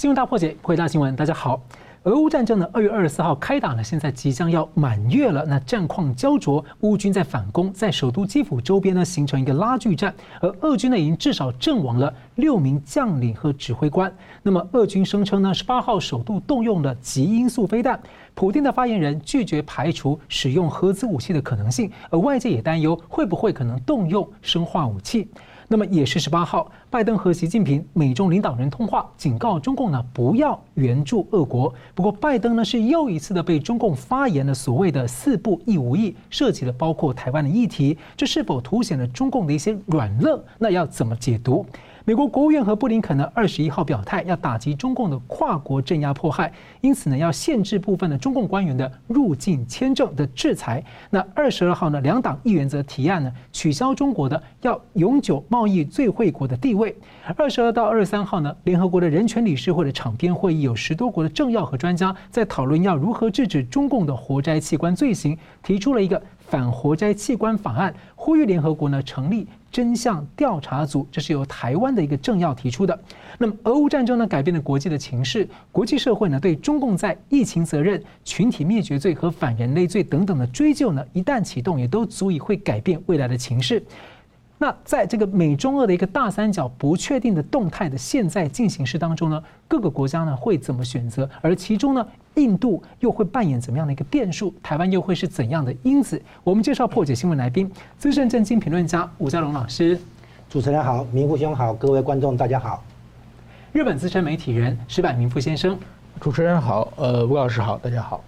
新闻大破解，回答新闻，大家好。俄乌战争呢，二月二十四号开打了，现在即将要满月了。那战况胶着，乌军在反攻，在首都基辅周边呢形成一个拉锯战，而俄军呢已经至少阵亡了六名将领和指挥官。那么俄军声称呢，十八号首度动用了极音速飞弹。普京的发言人拒绝排除使用核子武器的可能性，而外界也担忧会不会可能动用生化武器。那么也是十八号，拜登和习近平美中领导人通话，警告中共呢不要援助俄国。不过拜登呢是又一次的被中共发言的所谓的四不一无意，涉及了包括台湾的议题，这是否凸显了中共的一些软肋？那要怎么解读？美国国务院和布林肯呢，二十一号表态要打击中共的跨国镇压迫害，因此呢，要限制部分的中共官员的入境签证的制裁。那二十二号呢，两党议员则提案呢，取消中国的要永久贸易最惠国的地位。二十二到二十三号呢，联合国的人权理事会的场边会议有十多国的政要和专家在讨论要如何制止中共的活摘器官罪行，提出了一个反活摘器官法案，呼吁联合国呢成立。真相调查组，这是由台湾的一个政要提出的。那么，俄乌战争呢，改变了国际的情势，国际社会呢，对中共在疫情责任、群体灭绝罪和反人类罪等等的追究呢，一旦启动，也都足以会改变未来的情势。那在这个美中俄的一个大三角不确定的动态的现在进行式当中呢，各个国家呢会怎么选择？而其中呢，印度又会扮演怎么样的一个变数？台湾又会是怎样的因子？我们介绍破解新闻来宾，资深政经评论家吴家龙老师。主持人好，明富兄好，各位观众大家好。日本资深媒体人石柏明夫先生。主持人好，呃，吴老师好，大家好。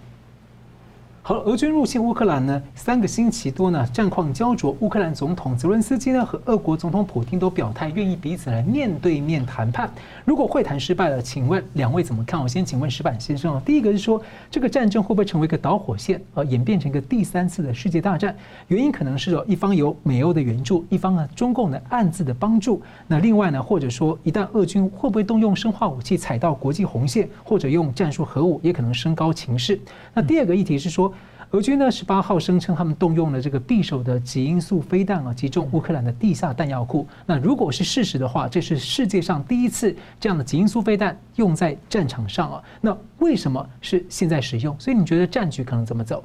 好，俄军入侵乌克兰呢，三个星期多呢，战况胶着。乌克兰总统泽伦斯基呢和俄国总统普京都表态，愿意彼此来面对面谈判。如果会谈失败了，请问两位怎么看？我先请问石板先生啊。第一个是说，这个战争会不会成为一个导火线，呃，演变成一个第三次的世界大战？原因可能是有一方有美欧的援助，一方呢中共的暗自的帮助。那另外呢，或者说一旦俄军会不会动用生化武器踩到国际红线，或者用战术核武，也可能升高情势。那第二个议题是说。俄军呢，十八号声称他们动用了这个匕首的极音速飞弹啊，击中乌克兰的地下弹药库。那如果是事实的话，这是世界上第一次这样的极音速飞弹用在战场上啊。那为什么是现在使用？所以你觉得战局可能怎么走？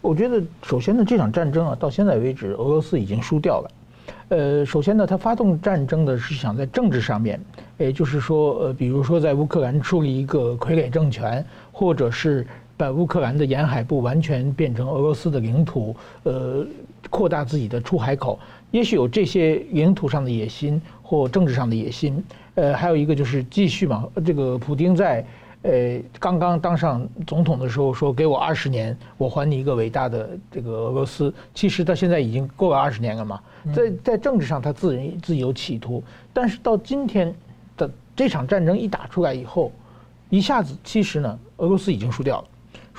我觉得首先呢，这场战争啊，到现在为止，俄罗斯已经输掉了。呃，首先呢，他发动战争的是想在政治上面，也就是说，呃，比如说在乌克兰树立一个傀儡政权，或者是。把乌克兰的沿海部完全变成俄罗斯的领土，呃，扩大自己的出海口，也许有这些领土上的野心或政治上的野心。呃，还有一个就是继续嘛，这个普京在呃刚刚当上总统的时候说：“给我二十年，我还你一个伟大的这个俄罗斯。”其实他现在已经过了二十年了嘛，在在政治上他自认自己有企图，但是到今天的这场战争一打出来以后，一下子其实呢，俄罗斯已经输掉了。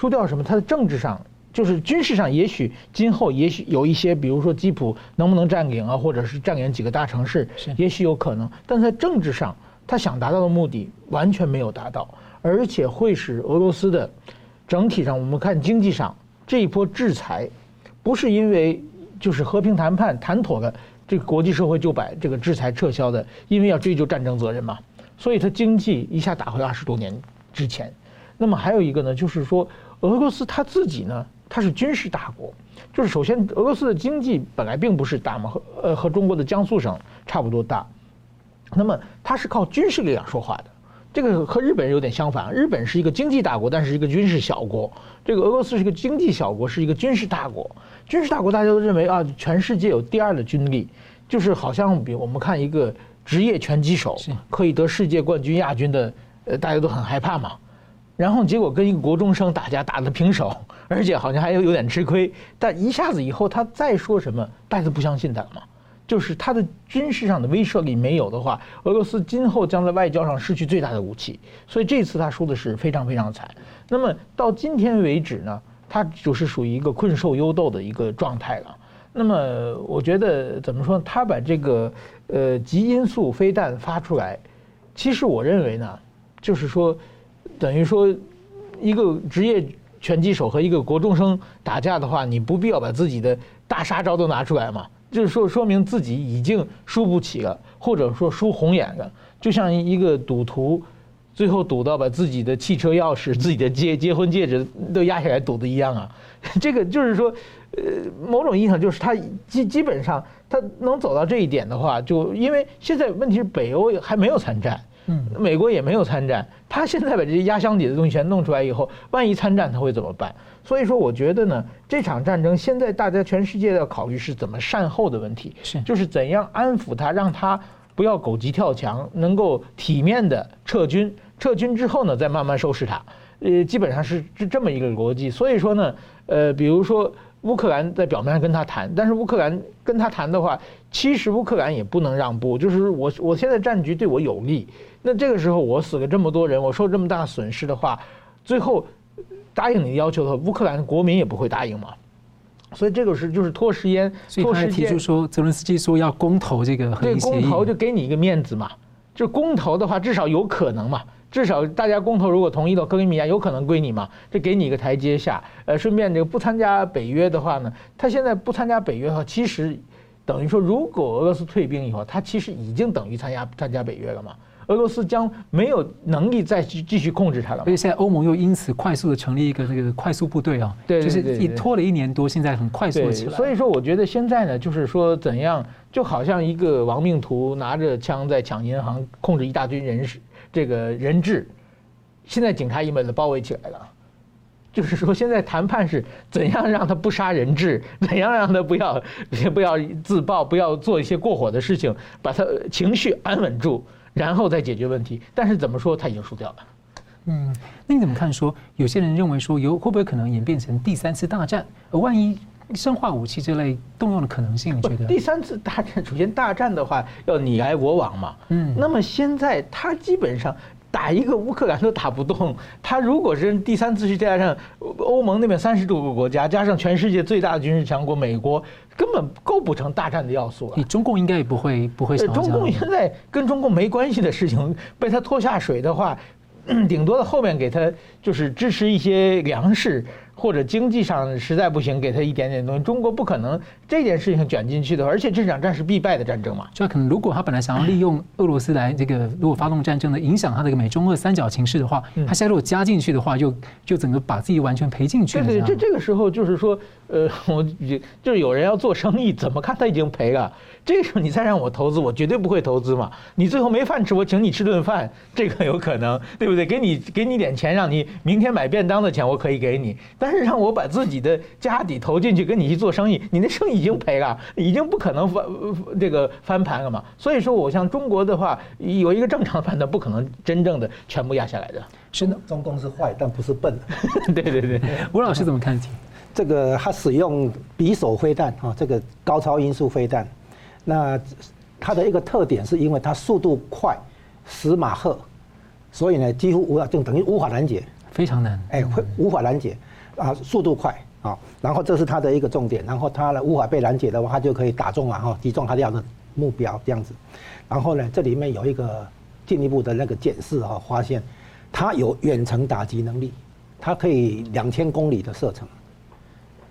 输掉什么？他的政治上，就是军事上，也许今后也许有一些，比如说基辅能不能占领啊，或者是占领几个大城市，也许有可能。但在政治上，他想达到的目的完全没有达到，而且会使俄罗斯的整体上，我们看经济上这一波制裁，不是因为就是和平谈判谈妥了，这个国际社会就把这个制裁撤销的，因为要追究战争责任嘛，所以他经济一下打回二十多年之前。那么还有一个呢，就是说。俄罗斯他自己呢，他是军事大国，就是首先俄罗斯的经济本来并不是大嘛，和呃和中国的江苏省差不多大，那么它是靠军事力量说话的，这个和日本人有点相反，日本是一个经济大国，但是一个军事小国，这个俄罗斯是一个经济小国，是一个军事大国，军事大国大家都认为啊，全世界有第二的军力，就是好像比我们看一个职业拳击手可以得世界冠军亚军的，呃大家都很害怕嘛。然后结果跟一个国中生打架打得平手，而且好像还有有点吃亏。但一下子以后他再说什么，大家不相信他了嘛。就是他的军事上的威慑力没有的话，俄罗斯今后将在外交上失去最大的武器。所以这次他输的是非常非常惨。那么到今天为止呢，他就是属于一个困兽犹斗的一个状态了。那么我觉得怎么说？他把这个呃极音速飞弹发出来，其实我认为呢，就是说。等于说，一个职业拳击手和一个国中生打架的话，你不必要把自己的大杀招都拿出来嘛。就是说，说明自己已经输不起了，或者说输红眼了。就像一个赌徒，最后赌到把自己的汽车钥匙、自己的结结婚戒指都压下来赌的一样啊。这个就是说，呃，某种意义上就是他基基本上他能走到这一点的话，就因为现在问题是北欧还没有参战，嗯，美国也没有参战，他现在把这些压箱底的东西全弄出来以后，万一参战他会怎么办？所以说，我觉得呢，这场战争现在大家全世界要考虑是怎么善后的问题，是就是怎样安抚他，让他不要狗急跳墙，能够体面的撤军，撤军之后呢，再慢慢收拾他，呃，基本上是是这么一个逻辑。所以说呢，呃，比如说乌克兰在表面上跟他谈，但是乌克兰跟他谈的话，其实乌克兰也不能让步，就是我我现在战局对我有利，那这个时候我死了这么多人，我受这么大损失的话，最后。答应你的要求的话，乌克兰的国民也不会答应嘛，所以这个是就是拖时间。所以他还提出说，泽伦斯基说要公投这个，对，公投就给你一个面子嘛，就公投的话至少有可能嘛，至少大家公投如果同意了，克里米亚有可能归你嘛，这给你一个台阶下。呃，顺便这个不参加北约的话呢，他现在不参加北约的话，其实等于说，如果俄罗斯退兵以后，他其实已经等于参加参加北约了嘛。俄罗斯将没有能力再去继续控制它了，所以现在欧盟又因此快速的成立一个那个快速部队啊，对，就是一拖了一年多，现在很快速起来。所以说，我觉得现在呢，就是说怎样，就好像一个亡命徒拿着枪在抢银行，控制一大堆人质，这个人质，现在警察已把他包围起来了。就是说，现在谈判是怎样让他不杀人质，怎样让他不要 不要自爆，不要做一些过火的事情，把他情绪安稳住。然后再解决问题，但是怎么说他已经输掉了。嗯，那你怎么看说？说有些人认为说有会不会可能演变成第三次大战？而万一生化武器这类动用的可能性，你觉得？第三次大战，首先大战的话要你来我往嘛。嗯。那么现在他基本上打一个乌克兰都打不动，他如果是第三次世界大战，欧盟那边三十多个国家加上全世界最大的军事强国美国。根本构不成大战的要素了。你中共应该也不会不会。中共现在跟中共没关系的事情被他拖下水的话，顶多的后面给他就是支持一些粮食。或者经济上实在不行，给他一点点东西。中国不可能这件事情卷进去的，而且这场战是必败的战争嘛。就可能如果他本来想要利用俄罗斯来这个，如果发动战争的影响他这个美中俄三角形势的话，他现在如果加进去的话，就就整个把自己完全赔进去。对对，这这个时候就是说，呃，我就就是有人要做生意，怎么看他已经赔了。这个时候你再让我投资，我绝对不会投资嘛。你最后没饭吃，我请你吃顿饭，这个有可能，对不对？给你给你点钱，让你明天买便当的钱，我可以给你。但是让我把自己的家底投进去，跟你去做生意，你那生意已经赔了，已经不可能翻这个翻盘了嘛。所以说，我像中国的话，有一个正常的判断，不可能真正的全部压下来的。是的，中共是坏，但不是笨。对对对，吴老师怎么看？这个他使用匕首飞弹啊，这个高超音速飞弹。那它的一个特点是因为它速度快，十马赫，所以呢几乎无法就等于无法拦截，非常难，哎，会无法拦截啊，速度快啊，然后这是它的一个重点，然后它呢无法被拦截的话，它就可以打中啊哈，击中它要的目标这样子，然后呢这里面有一个进一步的那个检视哈，发现它有远程打击能力，它可以两千公里的射程，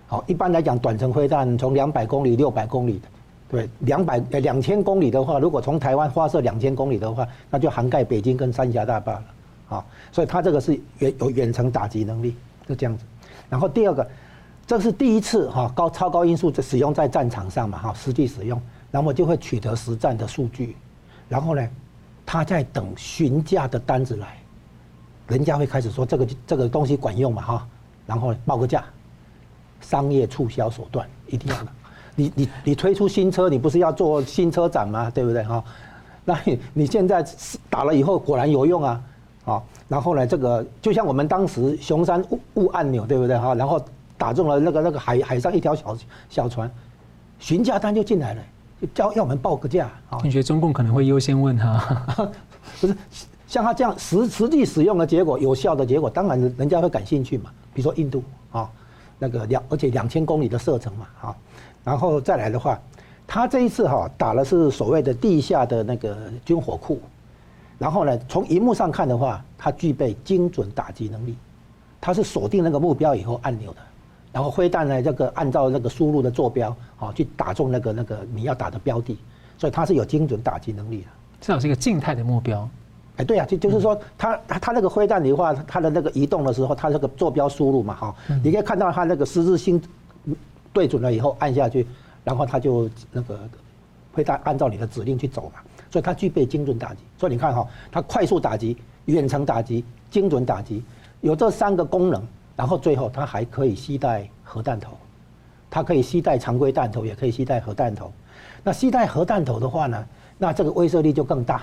好，一般来讲短程飞弹从两百公里、六百公里的。对，两百呃两千公里的话，如果从台湾发射两千公里的话，那就涵盖北京跟三峡大坝了，啊，所以它这个是远有远程打击能力，就这样子。然后第二个，这是第一次哈高超高音速使用在战场上嘛哈，实际使用，然后就会取得实战的数据，然后呢，他在等询价的单子来，人家会开始说这个这个东西管用嘛哈，然后报个价，商业促销手段一定要的。你你你推出新车，你不是要做新车展吗？对不对哈？那你你现在打了以后果然有用啊，啊，然后呢，这个就像我们当时熊山误误按钮，对不对哈？然后打中了那个那个海海上一条小小船，询价单就进来了，就叫要我们报个价啊。你觉得中共可能会优先问他？不是，像他这样实实际使用的结果，有效的结果，当然人家会感兴趣嘛。比如说印度啊，那个两而且两千公里的射程嘛，啊。然后再来的话，他这一次哈打的是所谓的地下的那个军火库，然后呢，从荧幕上看的话，它具备精准打击能力，它是锁定那个目标以后按钮的，然后飞弹呢这个按照那个输入的坐标啊去打中那个那个你要打的标的，所以它是有精准打击能力的。至少是一个静态的目标，哎，对啊，就就是说，它它它那个灰弹的话，它的那个移动的时候，它那个坐标输入嘛，哈，你可以看到它那个十字星对准了以后按下去，然后它就那个飞弹按照你的指令去走嘛，所以它具备精准打击。所以你看哈，它快速打击、远程打击、精准打击，有这三个功能，然后最后它还可以携带核弹头，它可以携带常规弹头，也可以携带核弹头。那携带核弹头的话呢，那这个威慑力就更大。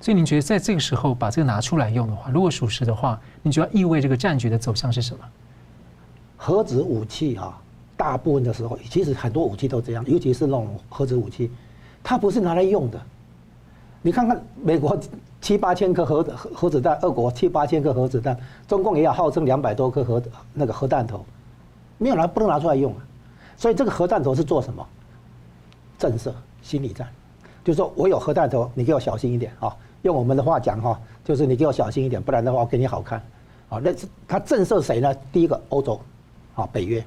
所以您觉得在这个时候把这个拿出来用的话，如果属实的话，你就要意味这个战局的走向是什么？核子武器啊，大部分的时候，其实很多武器都这样，尤其是那种核子武器，它不是拿来用的。你看看美国七八千颗核核核子弹，俄国七八千颗核子弹，中共也要号称两百多颗核那个核弹头，没有拿不能拿出来用啊。所以这个核弹头是做什么？震慑心理战，就是说我有核弹头，你给我小心一点啊。用我们的话讲哈，就是你给我小心一点，不然的话我给你好看，啊，那是他震慑谁呢？第一个欧洲，啊，北约，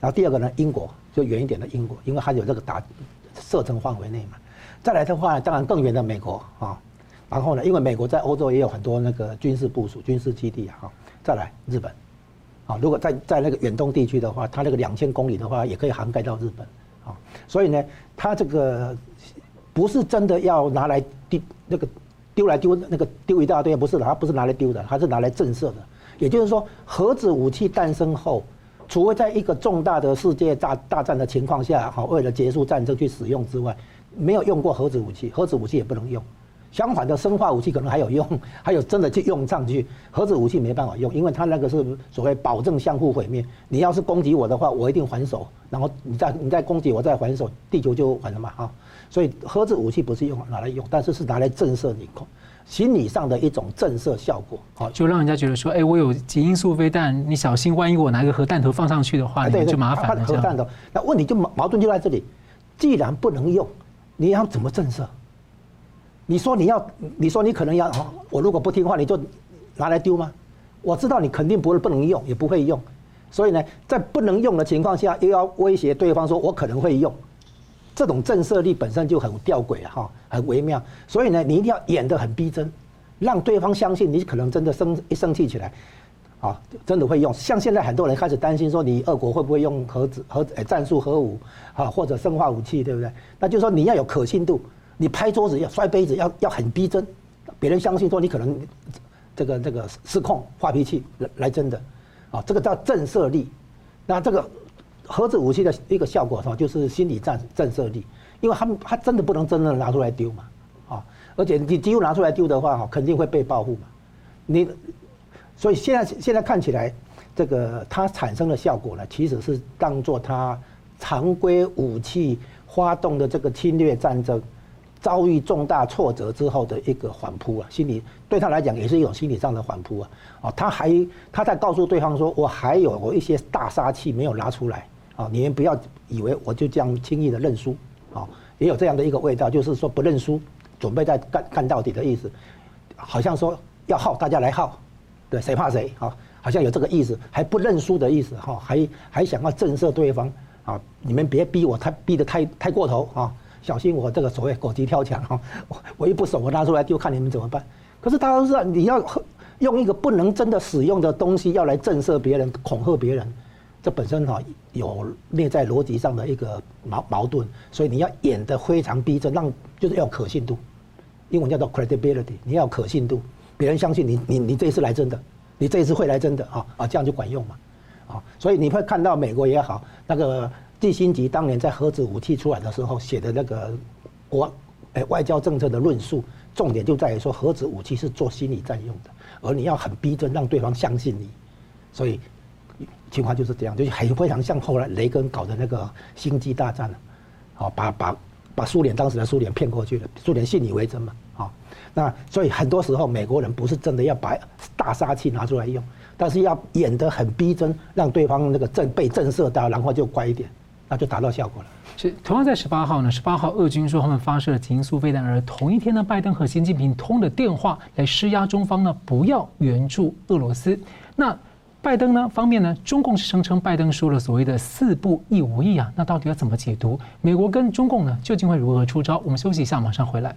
然后第二个呢，英国就远一点的英国，因为还有这个打射程范围内嘛。再来的话，当然更远的美国啊，然后呢，因为美国在欧洲也有很多那个军事部署、军事基地啊。再来日本，啊，如果在在那个远东地区的话，它那个两千公里的话，也可以涵盖到日本，啊，所以呢，它这个不是真的要拿来地那个。丢来丢那个丢一大堆，不是的，它不是拿来丢的，它是拿来震慑的。也就是说，核子武器诞生后，除非在一个重大的世界大大战的情况下，好，为了结束战争去使用之外，没有用过核子武器。核子武器也不能用。相反的，生化武器可能还有用，还有真的去用上去。核子武器没办法用，因为它那个是所谓保证相互毁灭。你要是攻击我的话，我一定还手，然后你再你再攻击我再还手，地球就完了嘛啊。所以核子武器不是用拿来用，但是是拿来震慑你，心理上的一种震慑效果，好，就让人家觉得说，哎，我有极音速飞弹，你小心，万一我拿一个核弹头放上去的话，你就麻烦了。核弹头，那问题就矛矛盾就在这里，既然不能用，你要怎么震慑？你说你要，你说你可能要，我如果不听话，你就拿来丢吗？我知道你肯定不是不能用，也不会用，所以呢，在不能用的情况下，又要威胁对方说，我可能会用。这种震慑力本身就很吊诡哈，很微妙。所以呢，你一定要演得很逼真，让对方相信你可能真的生一生气起来，啊，真的会用。像现在很多人开始担心说，你俄国会不会用核子核诶战术核武啊，或者生化武器，对不对？那就是说你要有可信度，你拍桌子要摔杯子要要很逼真，别人相信说你可能这个这个失控发脾气来来真的，啊，这个叫震慑力。那这个。核子武器的一个效果是吧，就是心理战震慑力，因为他们他真的不能真的拿出来丢嘛，啊，而且你只有拿出来丢的话，哈，肯定会被报复嘛。你，所以现在现在看起来，这个它产生的效果呢，其实是当做它常规武器发动的这个侵略战争遭遇重大挫折之后的一个缓扑啊，心理对他来讲也是一种心理上的缓扑啊，啊，他还他在告诉对方说，我还有我一些大杀器没有拿出来。啊，你们不要以为我就这样轻易的认输，啊，也有这样的一个味道，就是说不认输，准备再干干到底的意思，好像说要耗大家来耗，对，谁怕谁啊？好像有这个意思，还不认输的意思哈，还还想要震慑对方啊，你们别逼我太逼得太太过头啊，小心我这个所谓狗急跳墙哈，我我一不守我拿出来就看你们怎么办。可是大家都知道，你要用一个不能真的使用的东西，要来震慑别人、恐吓别人。这本身哈有内在逻辑上的一个矛矛盾，所以你要演得非常逼真，让就是要可信度，英文叫做 credibility，你要可信度，别人相信你，你你这一次来真的，你这一次会来真的啊啊，这样就管用嘛，啊，所以你会看到美国也好，那个季辛吉当年在核子武器出来的时候写的那个国诶外交政策的论述，重点就在于说核子武器是做心理战用的，而你要很逼真，让对方相信你，所以。情况就是这样，就是很非常像后来雷根搞的那个星际大战，好把把把苏联当时的苏联骗过去了，苏联信以为真嘛，好，那所以很多时候美国人不是真的要把大杀器拿出来用，但是要演得很逼真，让对方那个震被震慑到，然后就乖一点，那就达到效果了。是同样在十八号呢，十八号俄军说他们发射了极音速飞弹，而同一天呢，拜登和习近平通了电话来施压中方呢，不要援助俄罗斯，那。拜登呢方面呢，中共是声称拜登说了所谓的四不一无意啊，那到底要怎么解读？美国跟中共呢究竟会如何出招？我们休息一下，马上回来。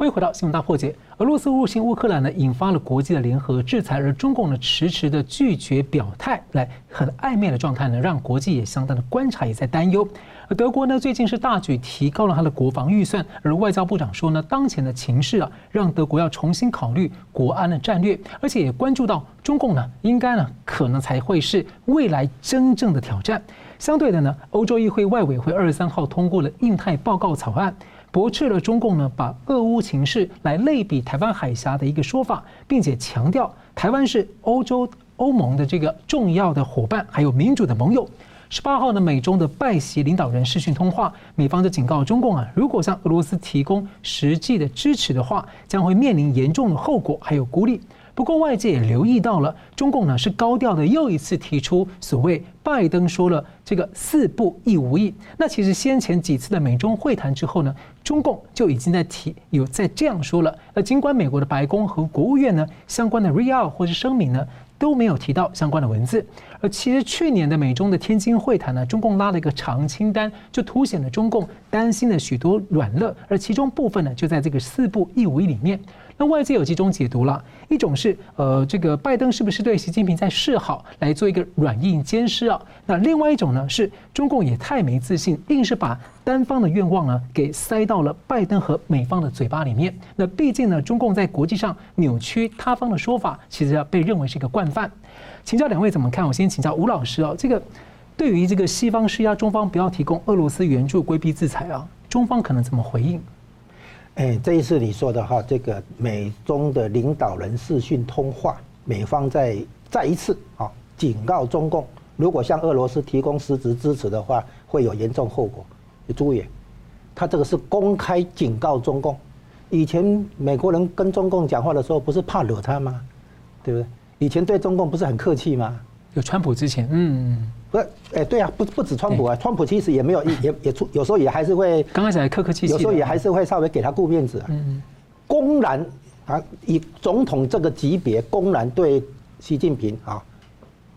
欢迎回到新闻大破解。俄罗斯入侵乌克兰呢，引发了国际的联合制裁，而中共呢迟迟的拒绝表态，来很暧昧的状态呢，让国际也相当的观察，也在担忧。而德国呢，最近是大举提高了它的国防预算，而外交部长说呢，当前的情势啊，让德国要重新考虑国安的战略，而且也关注到中共呢，应该呢，可能才会是未来真正的挑战。相对的呢，欧洲议会外委会二十三号通过了印太报告草案。驳斥了中共呢，把俄乌情势来类比台湾海峡的一个说法，并且强调台湾是欧洲欧盟的这个重要的伙伴，还有民主的盟友。十八号呢，美中的拜习领导人视讯通话，美方就警告中共啊，如果向俄罗斯提供实际的支持的话，将会面临严重的后果，还有孤立。不过外界也留意到了，中共呢是高调的又一次提出所谓拜登说了这个四不一无意。那其实先前几次的美中会谈之后呢，中共就已经在提有在这样说了。那尽管美国的白宫和国务院呢相关的 real 或者声明呢都没有提到相关的文字。而其实去年的美中的天津会谈呢，中共拉了一个长清单，就凸显了中共担心的许多软肋，而其中部分呢就在这个四不一无意里面。那外界有几种解读了，一种是呃，这个拜登是不是对习近平在示好，来做一个软硬兼施啊？那另外一种呢，是中共也太没自信，硬是把单方的愿望呢给塞到了拜登和美方的嘴巴里面。那毕竟呢，中共在国际上扭曲他方的说法，其实要被认为是一个惯犯。请教两位怎么看？我先请教吴老师啊，这个对于这个西方施压中方不要提供俄罗斯援助、规避制裁啊，中方可能怎么回应？哎，这一次你说的哈，这个美中的领导人视讯通话，美方在再一次啊警告中共，如果向俄罗斯提供实质支持的话，会有严重后果。你注意，他这个是公开警告中共。以前美国人跟中共讲话的时候，不是怕惹他吗？对不对？以前对中共不是很客气吗？有川普之前，嗯。不是，哎，对啊，不不止川普啊，川普其实也没有，也也出，有时候也还是会，刚开始还客客气气，有时候也还是会稍微给他顾面子，嗯，公然啊，以总统这个级别公然对习近平啊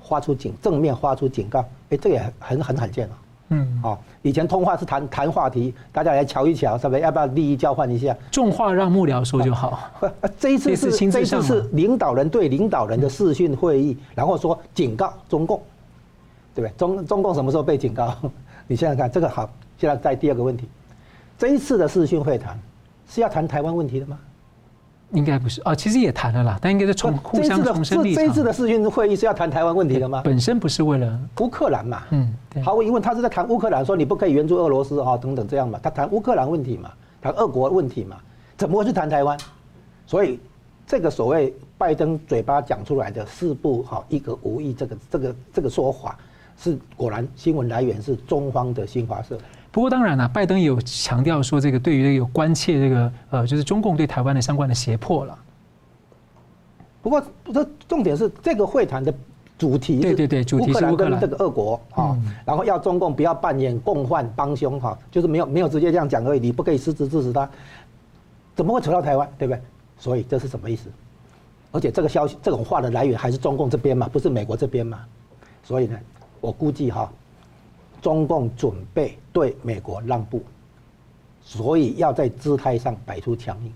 发出警正面发出警告，哎，这也很很罕见了，嗯，好，以前通话是谈谈话题，大家来瞧一瞧，是不是？要不要利益交换一下？重话让幕僚说就好。这一次是这一次是领导人对领导人的视讯会议，然后说警告中共。对不对？中中共什么时候被警告？你现在看这个好。现在在第二个问题，这一次的视讯会谈是要谈台湾问题的吗？应该不是啊，其实也谈了啦，但应该是重互相重申立场。这一次的视讯会议是要谈台湾问题的吗？本身不是为了乌克兰嘛？嗯，毫无疑问，他是在谈乌克兰，说你不可以援助俄罗斯啊，等等这样嘛。他谈乌克兰问题嘛，谈俄国问题嘛，怎么会去谈台湾？所以这个所谓拜登嘴巴讲出来的四不哈一个无意，这个这个这个说法。是果然，新闻来源是中方的新华社。不过当然了，拜登也有强调说，这个对于有关切这个呃，就是中共对台湾的相关的胁迫了。不过这重点是这个会谈的主题，对对对，主题是乌克兰跟这个俄国啊，然后要中共不要扮演共患帮凶哈，就是没有没有直接这样讲而已，你不可以实质支持他，怎么会扯到台湾，对不对？所以这是什么意思？而且这个消息这种话的来源还是中共这边嘛，不是美国这边嘛？所以呢？我估计哈，中共准备对美国让步，所以要在姿态上摆出强硬，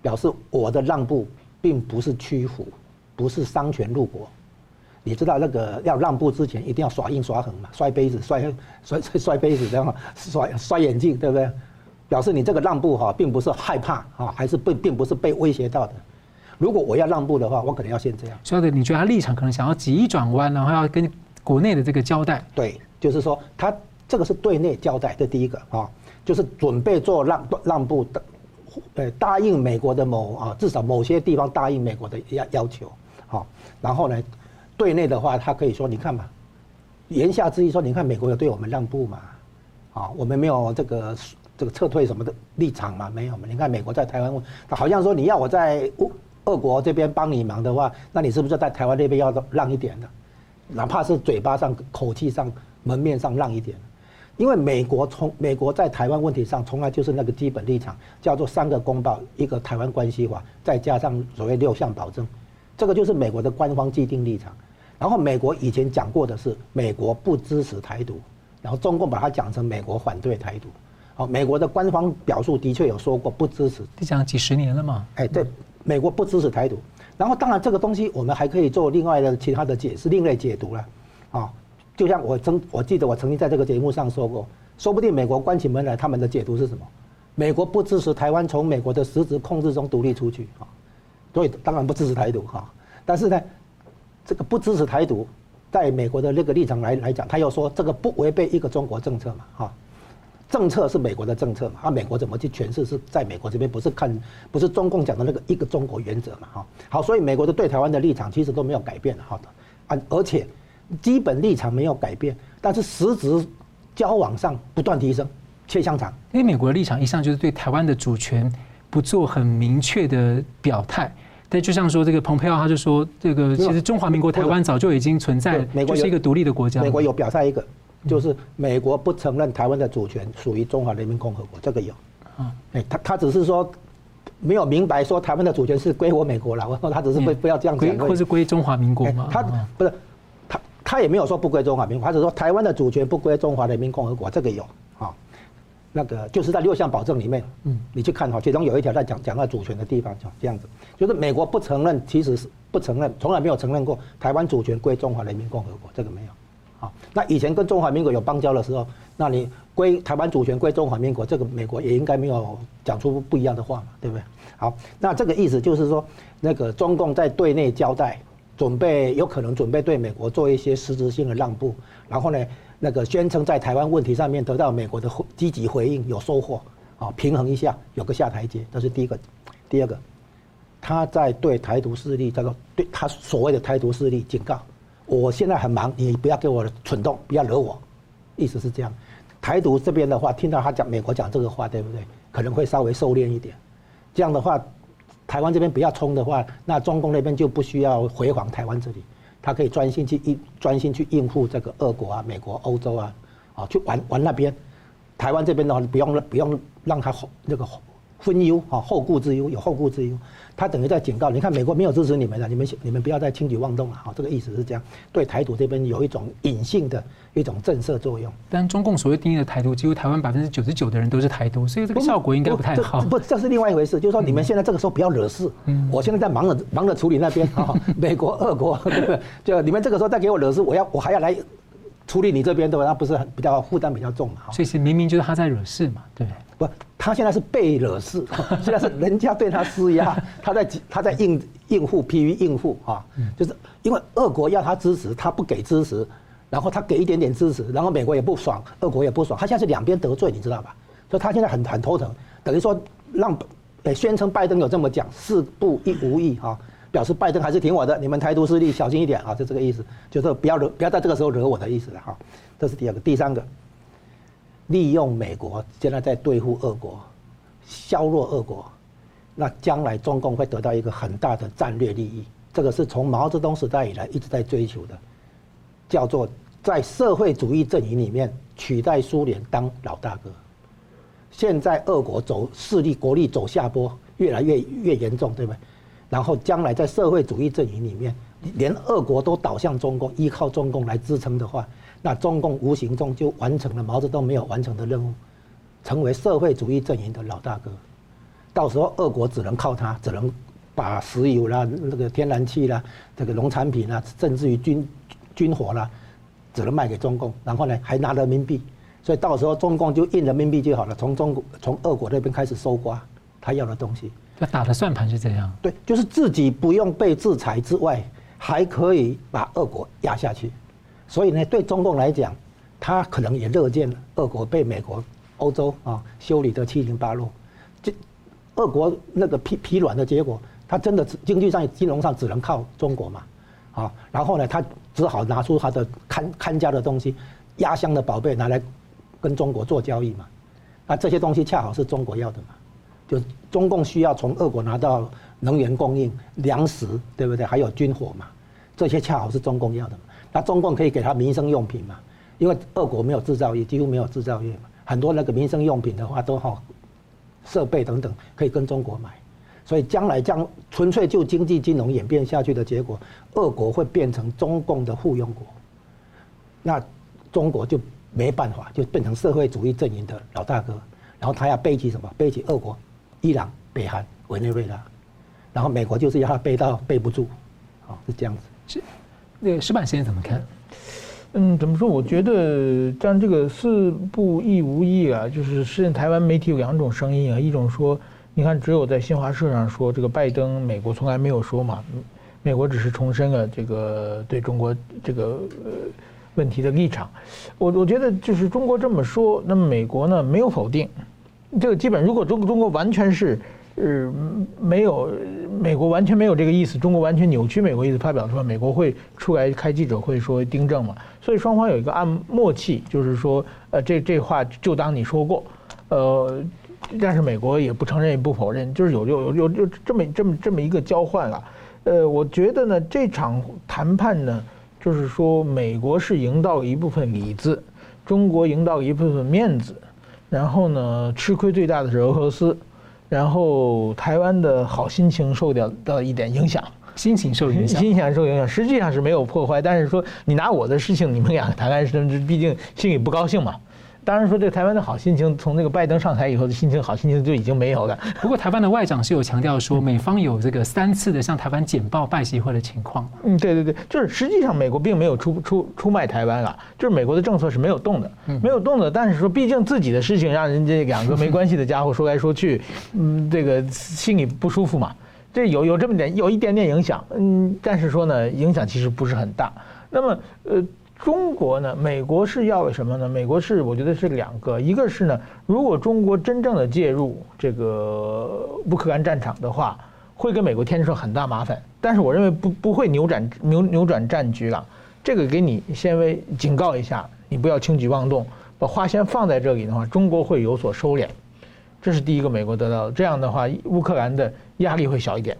表示我的让步并不是屈服，不是丧权辱国。你知道那个要让步之前一定要耍硬耍狠嘛，摔杯子、摔摔摔杯子这样，摔摔眼镜，对不对？表示你这个让步哈，并不是害怕啊，还是被并不是被威胁到的。如果我要让步的话，我可能要先这样。所以，你觉得他立场可能想要急转弯，然后要跟。国内的这个交代，对，就是说他这个是对内交代，这第一个啊，就是准备做让让步的，呃，答应美国的某啊，至少某些地方答应美国的要要求，好，然后呢，对内的话，他可以说，你看嘛，言下之意说，你看美国有对我们让步嘛，啊，我们没有这个这个撤退什么的立场嘛，没有嘛，你看美国在台湾，好像说你要我在俄俄国这边帮你忙的话，那你是不是在台湾那边要让一点的？哪怕是嘴巴上、口气上、门面上让一点，因为美国从美国在台湾问题上从来就是那个基本立场，叫做三个公报、一个台湾关系法，再加上所谓六项保证，这个就是美国的官方既定立场。然后美国以前讲过的是美国不支持台独，然后中共把它讲成美国反对台独，好，美国的官方表述的确有说过不支持，你讲几十年了嘛？哎，对，美国不支持台独。然后当然这个东西我们还可以做另外的其他的解释，另类解读了，啊，就像我曾我记得我曾经在这个节目上说过，说不定美国关起门来他们的解读是什么？美国不支持台湾从美国的实质控制中独立出去啊，所以当然不支持台独哈。但是呢，这个不支持台独，在美国的那个立场来来讲，他又说这个不违背一个中国政策嘛哈。政策是美国的政策嘛？啊，美国怎么去诠释是在美国这边，不是看，不是中共讲的那个一个中国原则嘛？哈，好，所以美国的对台湾的立场其实都没有改变的，好的，啊，而且基本立场没有改变，但是实质交往上不断提升，切香肠。因为美国的立场一向就是对台湾的主权不做很明确的表态，但就像说这个蓬佩奥他就说，这个其实中华民国台湾早就已经存在，美国是一个独立的国家。美国有表态一个。就是美国不承认台湾的主权属于中华人民共和国，这个有。啊，哎，他他只是说没有明白说台湾的主权是归我美国了，我说他只是不不要这样讲，或是归中华民国吗？他不是，他他也没有说不归中华民国，他只说台湾的主权不归中华人民共和国，这个有。啊，那个就是在六项保证里面，嗯，你去看哈，其中有一条在讲讲到主权的地方，就这样子，就是美国不承认，其实是不承认，从来没有承认过台湾主权归中华人民共和国，这个没有。好，那以前跟中华民国有邦交的时候，那你归台湾主权归中华民国，这个美国也应该没有讲出不一样的话嘛，对不对？好，那这个意思就是说，那个中共在对内交代，准备有可能准备对美国做一些实质性的让步，然后呢，那个宣称在台湾问题上面得到美国的积极回应，有收获，啊，平衡一下，有个下台阶，这是第一个。第二个，他在对台独势力，叫做对他所谓的台独势力警告。我现在很忙，你不要给我蠢动，不要惹我，意思是这样。台独这边的话，听到他讲美国讲这个话，对不对？可能会稍微收敛一点。这样的话，台湾这边不要冲的话，那中共那边就不需要回防台湾这里，他可以专心去应专心去应付这个俄国啊、美国、欧洲啊，啊去玩玩那边。台湾这边的话，不用不用让他那个分忧啊，后顾之忧有后顾之忧。他等于在警告，你看美国没有支持你们了，你们你们不要再轻举妄动了，哈，这个意思是这样，对台独这边有一种隐性的一种震慑作用。但中共所谓定义的台独，几乎台湾百分之九十九的人都是台独，所以这个效果应该不太好。不，这是另外一回事，就是说你们现在这个时候不要惹事。嗯，我现在在忙着忙着处理那边啊，美国、俄国，就你们这个时候再给我惹事，我要我还要来处理你这边，对吧？那不是比较负担比较重嘛？所以是明明就是他在惹事嘛，对。不，他现在是被惹事，现在是人家对他施压，他在他在应应付，疲于应付啊，就是因为俄国要他支持，他不给支持，然后他给一点点支持，然后美国也不爽，俄国也不爽，他现在是两边得罪，你知道吧？所以他现在很很头疼，等于说让呃宣称拜登有这么讲，事不一无益啊，表示拜登还是挺我的，你们台独势力小心一点啊，就这个意思，就是不要惹，不要在这个时候惹我的意思了哈，这是第二个，第三个。利用美国现在在对付俄国，削弱俄国，那将来中共会得到一个很大的战略利益。这个是从毛泽东时代以来一直在追求的，叫做在社会主义阵营里面取代苏联当老大哥。现在俄国走势力国力走下坡，越来越越严重，对不对？然后将来在社会主义阵营里面，连俄国都倒向中共，依靠中共来支撑的话。那中共无形中就完成了毛泽东没有完成的任务，成为社会主义阵营的老大哥。到时候，俄国只能靠他，只能把石油啦、那个天然气啦、这个农产品啦，甚至于军军火啦，只能卖给中共。然后呢，还拿人民币，所以到时候中共就印人民币就好了。从中、从俄国那边开始收刮他要的东西。要打的算盘是这样。对，就是自己不用被制裁之外，还可以把俄国压下去。所以呢，对中共来讲，他可能也乐见俄国被美国、欧洲啊修理得七零八落。这俄国那个疲疲软的结果，他真的经济上、金融上只能靠中国嘛？啊，然后呢，他只好拿出他的看看家的东西，压箱的宝贝拿来跟中国做交易嘛。那这些东西恰好是中国要的嘛？就中共需要从俄国拿到能源供应、粮食，对不对？还有军火嘛？这些恰好是中共要的嘛。那中共可以给他民生用品嘛？因为俄国没有制造业，几乎没有制造业嘛。很多那个民生用品的话，都好设备等等可以跟中国买。所以将来将纯粹就经济金融演变下去的结果，俄国会变成中共的附庸国。那中国就没办法，就变成社会主义阵营的老大哥。然后他要背起什么？背起俄国、伊朗、北韩、委内瑞拉，然后美国就是要他背到背不住，好，是这样子。是，那个石板先生怎么看？嗯，怎么说？我觉得像这个四不一无意啊，就是实际上台湾媒体有两种声音啊，一种说，你看只有在新华社上说这个拜登，美国从来没有说嘛，美国只是重申了这个对中国这个呃问题的立场。我我觉得就是中国这么说，那么美国呢没有否定，这个基本如果中中国完全是。呃，没有，美国完全没有这个意思，中国完全扭曲美国意思，发表说美国会出来开记者会说订正嘛，所以双方有一个暗默契，就是说，呃，这这话就当你说过，呃，但是美国也不承认也不否认，就是有有有有这么这么这么一个交换啊，呃，我觉得呢，这场谈判呢，就是说美国是赢到一部分里子，中国赢到一部分面子，然后呢，吃亏最大的是俄罗斯。然后台湾的好心情受到到一点影响，心情受影响，心情受影响，实际上是没有破坏。但是说你拿我的事情，你们俩谈谈是，毕竟心里不高兴嘛。当然说这个台湾的好心情，从那个拜登上台以后的心情好心情就已经没有了。不过台湾的外长是有强调说，美方有这个三次的向台湾简报拜习会的情况。嗯，对对对，就是实际上美国并没有出出出卖台湾啊，就是美国的政策是没有动的，没有动的。但是说毕竟自己的事情让人家两个没关系的家伙说来说去，嗯，这个心里不舒服嘛。这有有这么点有一点点影响，嗯，但是说呢，影响其实不是很大。那么呃。中国呢？美国是要什么呢？美国是我觉得是两个，一个是呢，如果中国真正的介入这个乌克兰战场的话，会给美国添上很大麻烦。但是我认为不不会扭转扭扭转战局了。这个给你先微警告一下，你不要轻举妄动，把话先放在这里的话，中国会有所收敛。这是第一个，美国得到的。这样的话，乌克兰的压力会小一点。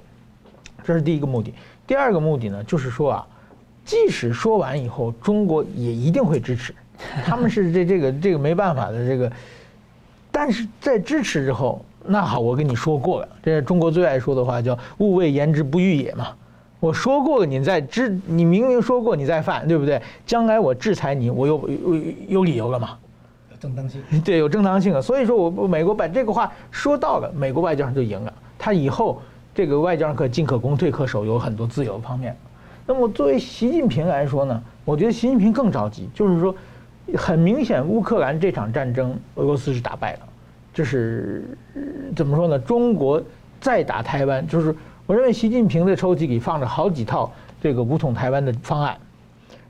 这是第一个目的。第二个目的呢，就是说啊。即使说完以后，中国也一定会支持，他们是这这个这个没办法的这个，但是在支持之后，那好，我跟你说过了，这是中国最爱说的话，叫“勿谓言之不预也”嘛。我说过了，你在支，你明明说过你在犯，对不对？将来我制裁你，我有有有理由了嘛？有正当性。对，有正当性啊。所以说我美国把这个话说到了，美国外交上就赢了，他以后这个外交上可进可攻，退可守，有很多自由方面。那么作为习近平来说呢，我觉得习近平更着急，就是说，很明显乌克兰这场战争，俄罗斯是打败了，就是怎么说呢？中国再打台湾，就是我认为习近平的抽屉里放着好几套这个武统台湾的方案，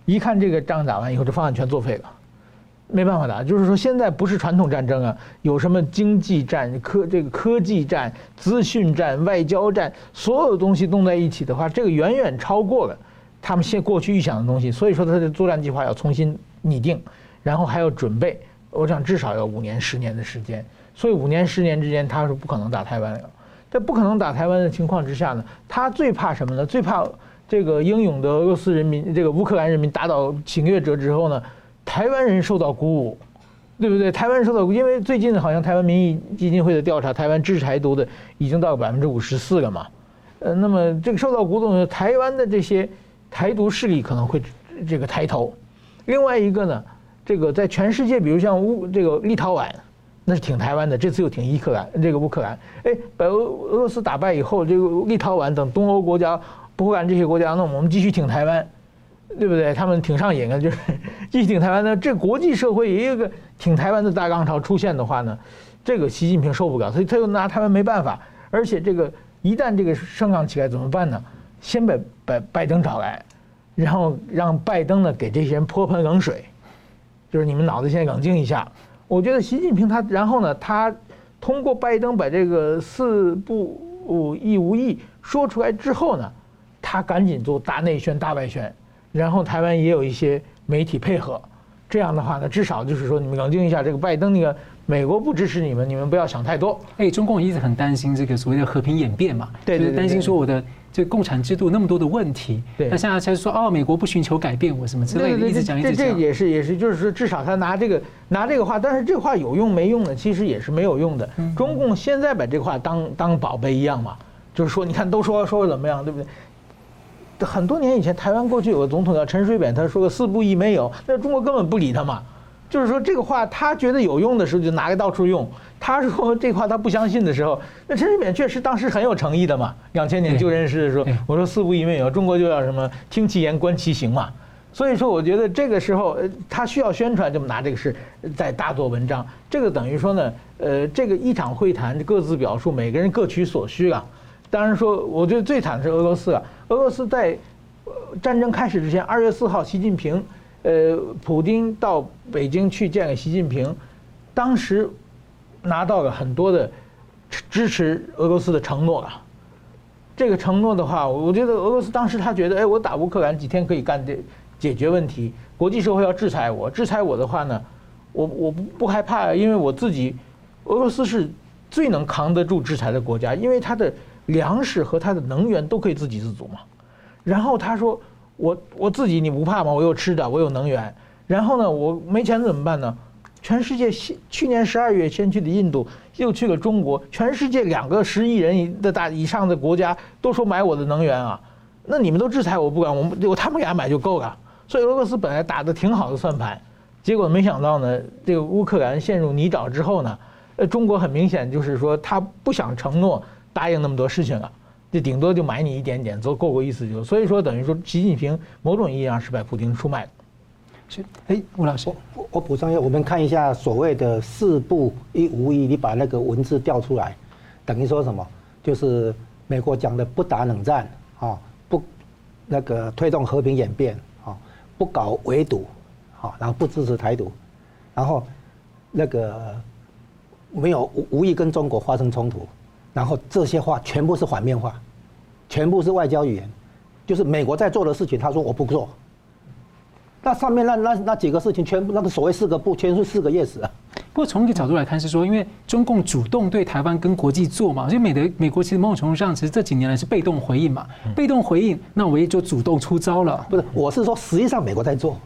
一看这个仗打完以后，这方案全作废了，没办法打。就是说现在不是传统战争啊，有什么经济战、科这个科技战、资讯战、外交战，所有东西动在一起的话，这个远远超过了。他们现过去预想的东西，所以说他的作战计划要重新拟定，然后还要准备，我想至少要五年、十年的时间。所以五年、十年之间，他是不可能打台湾的。在不可能打台湾的情况之下呢，他最怕什么呢？最怕这个英勇的俄罗斯人民，这个乌克兰人民打倒侵略者之后呢，台湾人受到鼓舞，对不对？台湾人受到鼓，因为最近好像台湾民意基金会的调查，台湾支持台独的已经到百分之五十四了嘛。呃，那么这个受到鼓动的台湾的这些。台独势力可能会这个抬头，另外一个呢，这个在全世界，比如像乌这个立陶宛，那是挺台湾的，这次又挺伊克兰，这个乌克兰，哎，把俄俄罗斯打败以后，这个立陶宛等东欧国家、波兰这些国家，那我们继续挺台湾，对不对？他们挺上瘾啊，就是 继续挺台湾。那这国际社会也有个挺台湾的大浪潮出现的话呢，这个习近平受不了，所以他又拿台湾没办法。而且这个一旦这个声浪起来怎么办呢？先把拜拜登找来。然后让拜登呢给这些人泼盆冷水，就是你们脑子先冷静一下。我觉得习近平他，然后呢，他通过拜登把这个四不一无意说出来之后呢，他赶紧做大内宣、大外宣，然后台湾也有一些媒体配合。这样的话呢，至少就是说你们冷静一下，这个拜登那个美国不支持你们，你们不要想太多。哎，中共一直很担心这个所谓的和平演变嘛，对，对，对，担心说我的。这共产制度那么多的问题，对，那现在才说哦，美国不寻求改变我什么之类的，一直讲一直讲。这这也是也是，就是说至少他拿这个拿这个话，但是这话有用没用的，其实也是没有用的。中共现在把这话当当宝贝一样嘛，就是说你看都说说怎么样，对不对？很多年以前，台湾过去有个总统叫陈水扁，他说个四不一没有，那中国根本不理他嘛。就是说这个话他觉得有用的时候就拿来到处用。他说这话他不相信的时候，那陈水扁确实当时很有诚意的嘛。两千年就认识的时候，我说四不一没有，中国就要什么听其言观其行嘛。所以说，我觉得这个时候他需要宣传，就拿这个事在大做文章。这个等于说呢，呃，这个一场会谈各自表述，每个人各取所需啊。当然说，我觉得最惨的是俄罗斯啊。俄罗斯在战争开始之前，二月四号，习近平，呃，普丁到北京去见了习近平，当时。拿到了很多的支持俄罗斯的承诺啊，这个承诺的话，我觉得俄罗斯当时他觉得，哎，我打乌克兰几天可以干的解决问题，国际社会要制裁我，制裁我的话呢，我我不不害怕，因为我自己，俄罗斯是最能扛得住制裁的国家，因为它的粮食和它的能源都可以自给自足嘛。然后他说，我我自己你不怕吗？我有吃的，我有能源。然后呢，我没钱怎么办呢？全世界去年十二月先去的印度，又去了中国。全世界两个十亿人的大以上的国家都说买我的能源啊，那你们都制裁我不管，我们有他们俩买就够了。所以俄罗斯本来打得挺好的算盘，结果没想到呢，这个乌克兰陷入泥沼之后呢，呃，中国很明显就是说他不想承诺答应那么多事情了，就顶多就买你一点点，就够够意思就。所以说等于说习近平某种意义上是把普京出卖的。是，哎，吴老师，我我补充一下，我们看一下所谓的四不一无一，你把那个文字调出来，等于说什么？就是美国讲的不打冷战啊，不那个推动和平演变啊，不搞围堵啊，然后不支持台独，然后那个没有无无意跟中国发生冲突，然后这些话全部是反面话，全部是外交语言，就是美国在做的事情，他说我不做。那上面那那那几个事情，全部那个所谓四个不，全是四个 yes 啊。不过从一个角度来看，是说，因为中共主动对台湾跟国际做嘛，所以美的美国其实某种程度上，其实这几年来是被动回应嘛。被动回应，那我也就主动出招了。不是，我是说，实际上美国在做，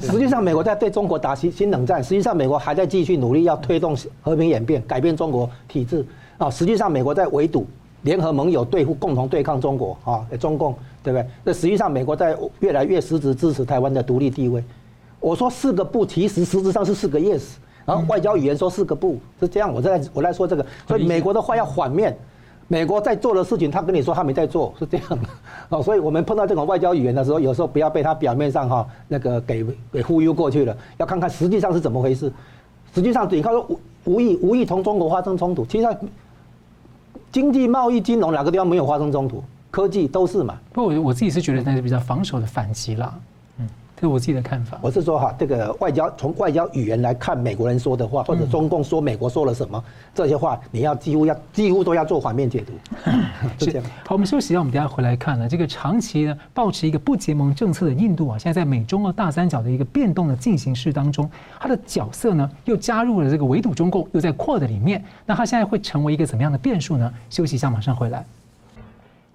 实际上美国在对中国打新新冷战，实际上美国还在继续努力要推动和平演变，改变中国体制啊。实际上美国在围堵。联合盟友对付，共同对抗中国啊，中共对不对？那实际上美国在越来越实质支持台湾的独立地位。我说四个不，其实实质上是四个 yes。然后外交语言说四个不是这样，我在我来说这个，所以美国的话要反面。美国在做的事情，他跟你说他没在做，是这样的。哦，所以我们碰到这种外交语言的时候，有时候不要被他表面上哈那个给给忽悠过去了，要看看实际上是怎么回事。实际上你看说无无意无意同中国发生冲突，其实。经济、贸易、金融哪个地方没有发生冲突？科技都是嘛。不过我我自己是觉得那是比较防守的反击啦。嗯，这是我自己的看法。我是说哈，这个外交从外交语言来看，美国人说的话，或者中共说美国说了什么，这些话你要几乎要几乎都要做反面解读。是这样。好，我们休息一下，我们等下回来看呢这个长期呢保持一个不结盟政策的印度啊，现在在美中澳大三角的一个变动的进行式当中，它的角色呢又加入了这个围堵中共，又在 QUAD 里面，那它现在会成为一个怎么样的变数呢？休息一下，马上回来。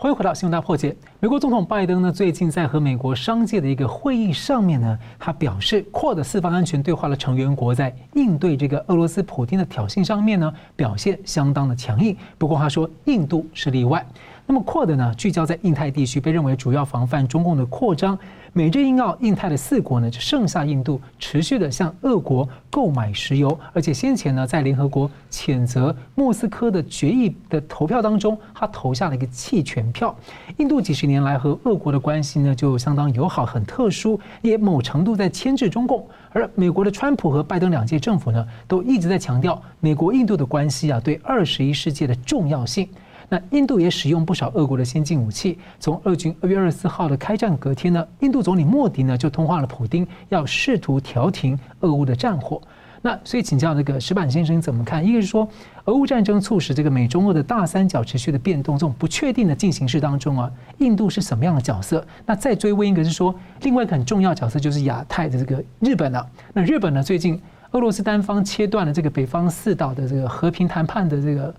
欢迎回到新闻大破解。美国总统拜登呢，最近在和美国商界的一个会议上面呢，他表示扩的四方安全对话的成员国在应对这个俄罗斯普京的挑衅上面呢，表现相当的强硬。不过他说，印度是例外。那么 QUAD 呢，聚焦在印太地区，被认为主要防范中共的扩张。美日印澳印太的四国呢，就剩下印度持续的向俄国购买石油，而且先前呢，在联合国谴责莫斯科的决议的投票当中，他投下了一个弃权票。印度几十年来和俄国的关系呢，就相当友好，很特殊，也某程度在牵制中共。而美国的川普和拜登两届政府呢，都一直在强调美国印度的关系啊，对二十一世纪的重要性。那印度也使用不少俄国的先进武器。从俄军二月二十四号的开战隔天呢，印度总理莫迪呢就通话了普丁，要试图调停俄乌的战火。那所以请教这个石板先生怎么看？一个是说，俄乌战争促使这个美中俄的大三角持续的变动，这种不确定的进行式当中啊，印度是什么样的角色？那再追问一个是说，另外一个很重要角色就是亚太的这个日本了。那日本呢，最近俄罗斯单方切断了这个北方四岛的这个和平谈判的这个。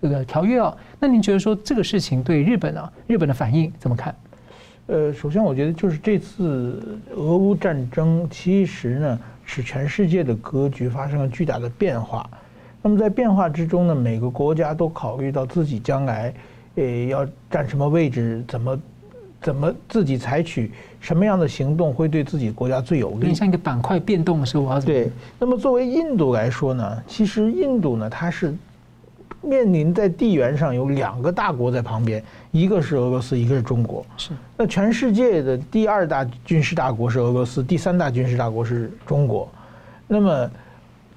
这个条约啊，那您觉得说这个事情对日本啊，日本的反应怎么看？呃，首先我觉得就是这次俄乌战争其实呢，使全世界的格局发生了巨大的变化。那么在变化之中呢，每个国家都考虑到自己将来，呃，要占什么位置，怎么怎么自己采取什么样的行动会对自己国家最有利？像一个板块变动的时候？对。那么作为印度来说呢，其实印度呢，它是面临在地缘上有两个大国在旁边，一个是俄罗斯，一个是中国。是。那全世界的第二大军事大国是俄罗斯，第三大军事大国是中国。那么，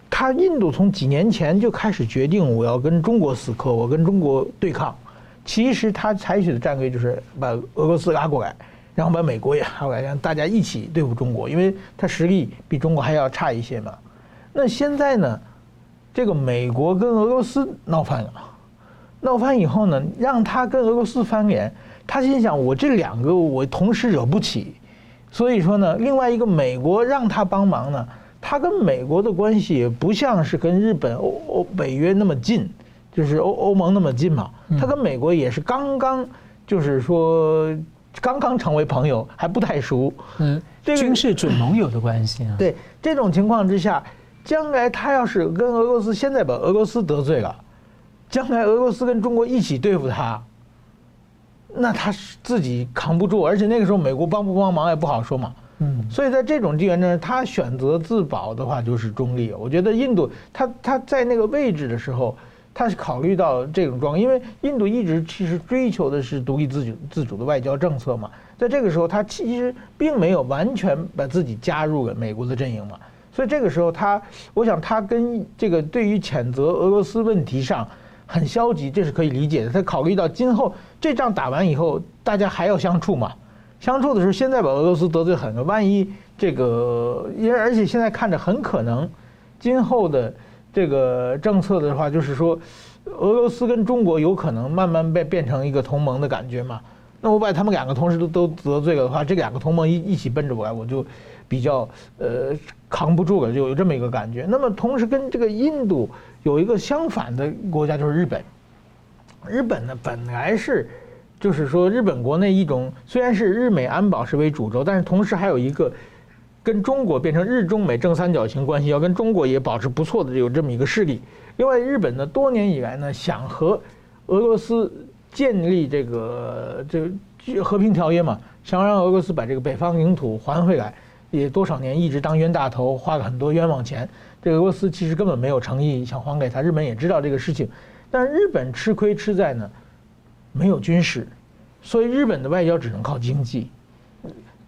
他印度从几年前就开始决定，我要跟中国死磕，我跟中国对抗。其实他采取的战略就是把俄罗斯拉过来，然后把美国也拉过来，让大家一起对付中国，因为他实力比中国还要差一些嘛。那现在呢，这个美国跟俄罗斯闹翻了，闹翻以后呢，让他跟俄罗斯翻脸，他心想我这两个我同时惹不起，所以说呢，另外一个美国让他帮忙呢，他跟美国的关系也不像是跟日本、欧欧北约那么近。就是欧欧盟那么近嘛，他跟美国也是刚刚，就是说刚刚成为朋友，还不太熟。嗯，军事准盟友的关系啊。对，这种情况之下，将来他要是跟俄罗斯现在把俄罗斯得罪了，将来俄罗斯跟中国一起对付他，那他是自己扛不住，而且那个时候美国帮不帮忙也不好说嘛。嗯，所以在这种地缘呢，他选择自保的话就是中立。我觉得印度他他在那个位置的时候。他是考虑到这种状况，因为印度一直其实追求的是独立自主、自主的外交政策嘛。在这个时候，他其实并没有完全把自己加入了美国的阵营嘛。所以这个时候，他我想他跟这个对于谴责俄罗斯问题上很消极，这是可以理解的。他考虑到今后这仗打完以后，大家还要相处嘛。相处的时候，现在把俄罗斯得罪狠了，万一这个，因为而且现在看着很可能今后的。这个政策的话，就是说，俄罗斯跟中国有可能慢慢变变成一个同盟的感觉嘛。那我把他们两个同时都都得罪了的话，这两个同盟一一起奔着我来，我就比较呃扛不住了，就有这么一个感觉。那么同时跟这个印度有一个相反的国家，就是日本。日本呢，本来是就是说日本国内一种虽然是日美安保是为主轴，但是同时还有一个。跟中国变成日中美正三角形关系，要跟中国也保持不错的有这么一个势力。另外，日本呢多年以来呢想和俄罗斯建立这个这个和平条约嘛，想让俄罗斯把这个北方领土还回来，也多少年一直当冤大头，花了很多冤枉钱。这俄罗斯其实根本没有诚意想还给他，日本也知道这个事情，但日本吃亏吃在呢没有军事，所以日本的外交只能靠经济。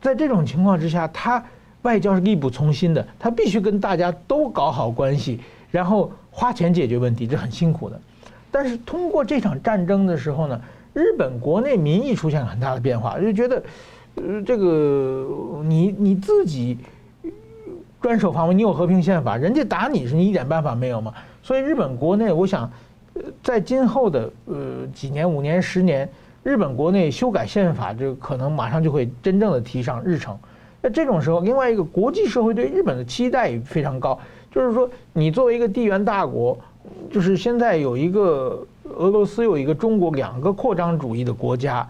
在这种情况之下，他。外交是力不从心的，他必须跟大家都搞好关系，然后花钱解决问题，这很辛苦的。但是通过这场战争的时候呢，日本国内民意出现了很大的变化，就觉得，呃，这个你你自己专守防卫，你有和平宪法，人家打你是你一点办法没有吗？所以日本国内，我想，在今后的呃几年、五年、十年，日本国内修改宪法，这可能马上就会真正的提上日程。那这种时候，另外一个国际社会对日本的期待也非常高，就是说，你作为一个地缘大国，就是现在有一个俄罗斯，有一个中国，两个扩张主义的国家，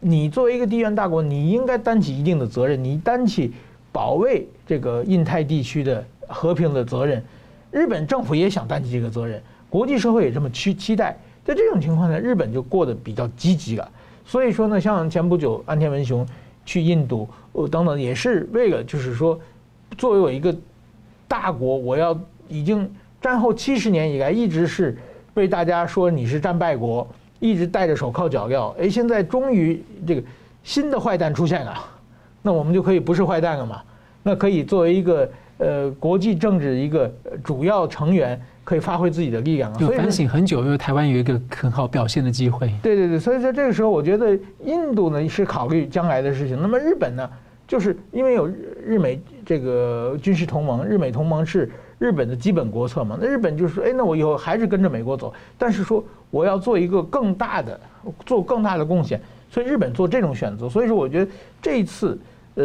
你作为一个地缘大国，你应该担起一定的责任，你担起保卫这个印太地区的和平的责任。日本政府也想担起这个责任，国际社会也这么期期待。在这种情况下，日本就过得比较积极了。所以说呢，像前不久安田文雄去印度。等等，也是为了就是说，作为我一个大国，我要已经战后七十年以来一直是被大家说你是战败国，一直戴着手铐脚镣。哎，现在终于这个新的坏蛋出现了，那我们就可以不是坏蛋了嘛？那可以作为一个呃国际政治一个主要成员，可以发挥自己的力量。有反省很久，因为台湾有一个很好表现的机会。对对对，所以在这个时候，我觉得印度呢是考虑将来的事情，那么日本呢？就是因为有日日美这个军事同盟，日美同盟是日本的基本国策嘛。那日本就是说，哎，那我以后还是跟着美国走，但是说我要做一个更大的，做更大的贡献。所以日本做这种选择。所以说，我觉得这一次，呃，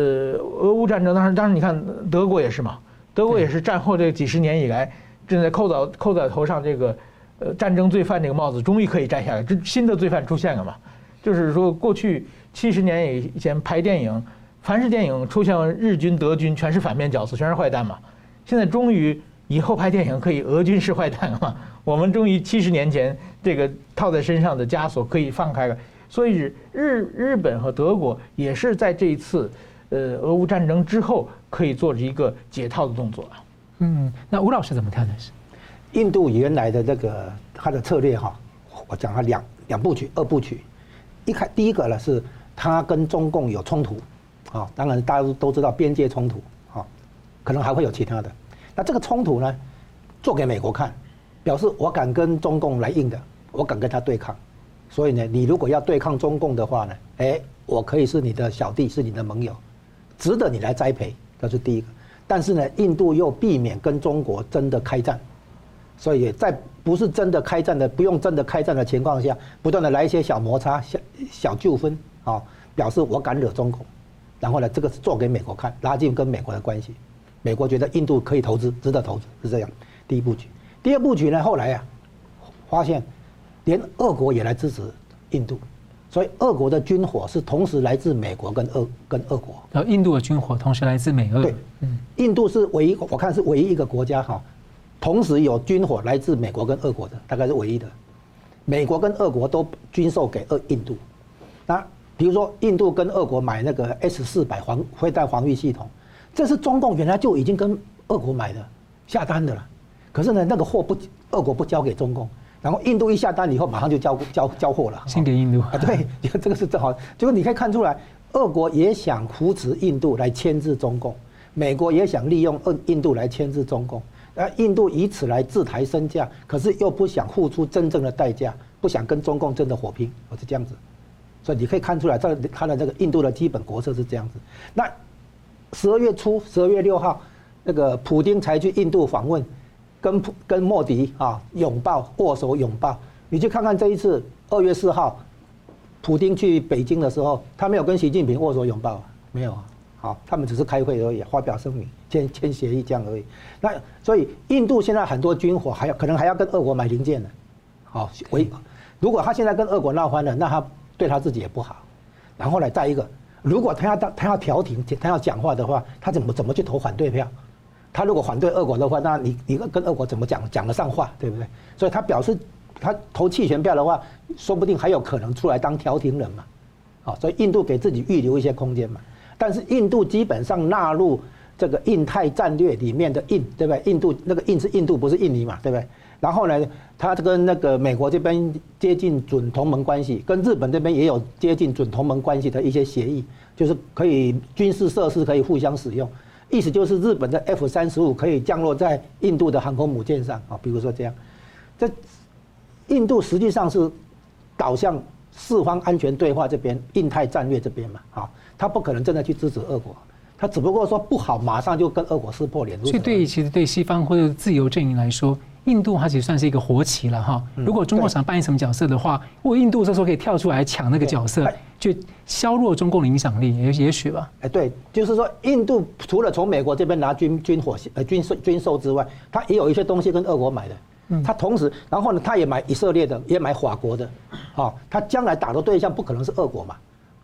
俄乌战争，当时，当时你看德国也是嘛，德国也是战后这几十年以来正在扣在扣在头上这个呃战争罪犯这个帽子，终于可以摘下来，这新的罪犯出现了嘛。就是说，过去七十年以前拍电影。凡是电影出现日军、德军，全是反面角色，全是坏蛋嘛。现在终于以后拍电影可以俄军是坏蛋了嘛？我们终于七十年前这个套在身上的枷锁可以放开了。所以日日日本和德国也是在这一次呃俄乌战争之后，可以做一个解套的动作。嗯，那吴老师怎么看呢？是印度原来的这个他的策略哈，我讲了两两部曲、二部曲。一开第一个呢是他跟中共有冲突，啊，当然大家都知道边界冲突，啊，可能还会有其他的。那这个冲突呢，做给美国看，表示我敢跟中共来硬的，我敢跟他对抗。所以呢，你如果要对抗中共的话呢，哎，我可以是你的小弟，是你的盟友，值得你来栽培，这是第一个。但是呢，印度又避免跟中国真的开战，所以在不是真的开战的、不用真的开战的情况下，不断的来一些小摩擦、小小纠纷啊，表示我敢惹中共，然后呢，这个是做给美国看，拉近跟美国的关系。美国觉得印度可以投资，值得投资，是这样。第一部曲，第二部曲呢，后来啊，发现连俄国也来支持印度。所以，俄国的军火是同时来自美国跟俄跟俄国。然后，印度的军火同时来自美俄。对，嗯，印度是唯一，我看是唯一一个国家哈，同时有军火来自美国跟俄国的，大概是唯一的。美国跟俄国都军售给俄印度。那比如说，印度跟俄国买那个 S 四百防飞弹防御系统，这是中共原来就已经跟俄国买的下单的了。可是呢，那个货不，俄国不交给中共。然后印度一下单以后，马上就交交交货了。先给印度啊，对，这个是正好。结果你可以看出来，俄国也想扶持印度来牵制中共，美国也想利用印印度来牵制中共，而印度以此来自抬身价，可是又不想付出真正的代价，不想跟中共真的火拼，我是这样子。所以你可以看出来，这他的这个印度的基本国策是这样子。那十二月初，十二月六号，那个普丁才去印度访问。跟跟莫迪啊拥抱握手拥抱，你去看看这一次二月四号，普丁去北京的时候，他没有跟习近平握手拥抱，没有啊，好，他们只是开会而已，发表声明，签签协议这样而已。那所以印度现在很多军火还要可能还要跟俄国买零件呢，好，为如果他现在跟俄国闹翻了，那他对他自己也不好。然后呢，再一个，如果他要当他要调停，他要讲话的话，他怎么怎么去投反对票？他如果反对俄国的话，那你你跟俄国怎么讲讲得上话，对不对？所以他表示他投弃权票的话，说不定还有可能出来当调停人嘛，好，所以印度给自己预留一些空间嘛。但是印度基本上纳入这个印太战略里面的印，对不对？印度那个印是印度，不是印尼嘛，对不对？然后呢，他跟那个美国这边接近准同盟关系，跟日本这边也有接近准同盟关系的一些协议，就是可以军事设施可以互相使用。意思就是日本的 F 三十五可以降落在印度的航空母舰上啊，比如说这样，这印度实际上是导向四方安全对话这边、印太战略这边嘛，啊，他不可能真的去支持俄国，他只不过说不好，马上就跟俄国撕破脸。所以对，其实对西方或者自由阵营来说。印度它其实算是一个活棋了哈。如果中国想扮演什么角色的话，如果印度这时候可以跳出来抢那个角色，就削弱中共的影响力，也也许吧。哎，对，就是说，印度除了从美国这边拿军军火呃军售军售之外，它也有一些东西跟俄国买的。它同时，然后呢，它也买以色列的，也买法国的。啊，它将来打的对象不可能是俄国嘛？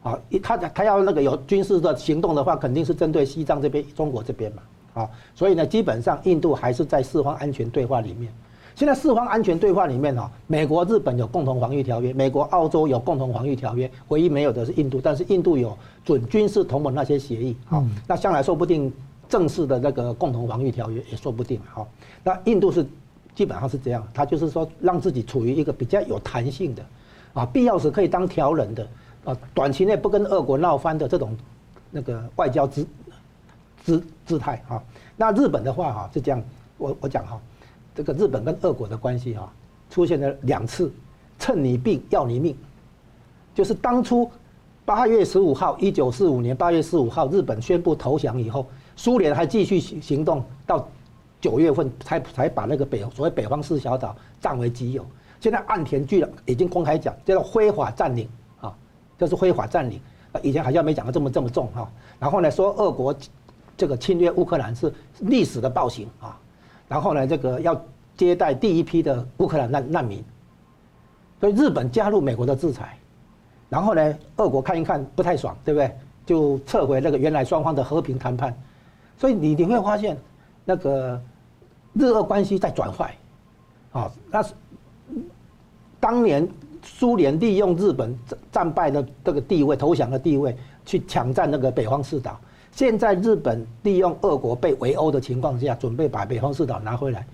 啊，它它要那个有军事的行动的话，肯定是针对西藏这边、中国这边嘛。啊，所以呢，基本上印度还是在四方安全对话里面。现在四方安全对话里面啊，美国、日本有共同防御条约，美国、澳洲有共同防御条约，唯一没有的是印度。但是印度有准军事同盟那些协议，好，那将来说不定正式的那个共同防御条约也说不定。好，那印度是基本上是这样，他就是说让自己处于一个比较有弹性的，啊，必要时可以当调人的，啊，短期内不跟俄国闹翻的这种那个外交姿姿姿态啊。那日本的话哈是这样，我我讲哈。这个日本跟俄国的关系哈，出现了两次，趁你病要你命，就是当初八月十五号，一九四五年八月十五号，日本宣布投降以后，苏联还继续行行动到九月份才才把那个北所谓北方四小岛占为己有。现在岸田居然已经公开讲，叫做非法占领啊，这是非法占领。以前好像没讲得这么这么重哈。然后呢，说俄国这个侵略乌克兰是历史的暴行啊。然后呢，这个要接待第一批的乌克兰难难民，所以日本加入美国的制裁，然后呢，俄国看一看不太爽，对不对？就撤回那个原来双方的和平谈判，所以你你会发现，那个日俄关系在转坏，啊，那是当年苏联利用日本战败的这个地位、投降的地位去抢占那个北方四岛。现在日本利用俄国被围殴的情况下，准备把北方四岛拿回来，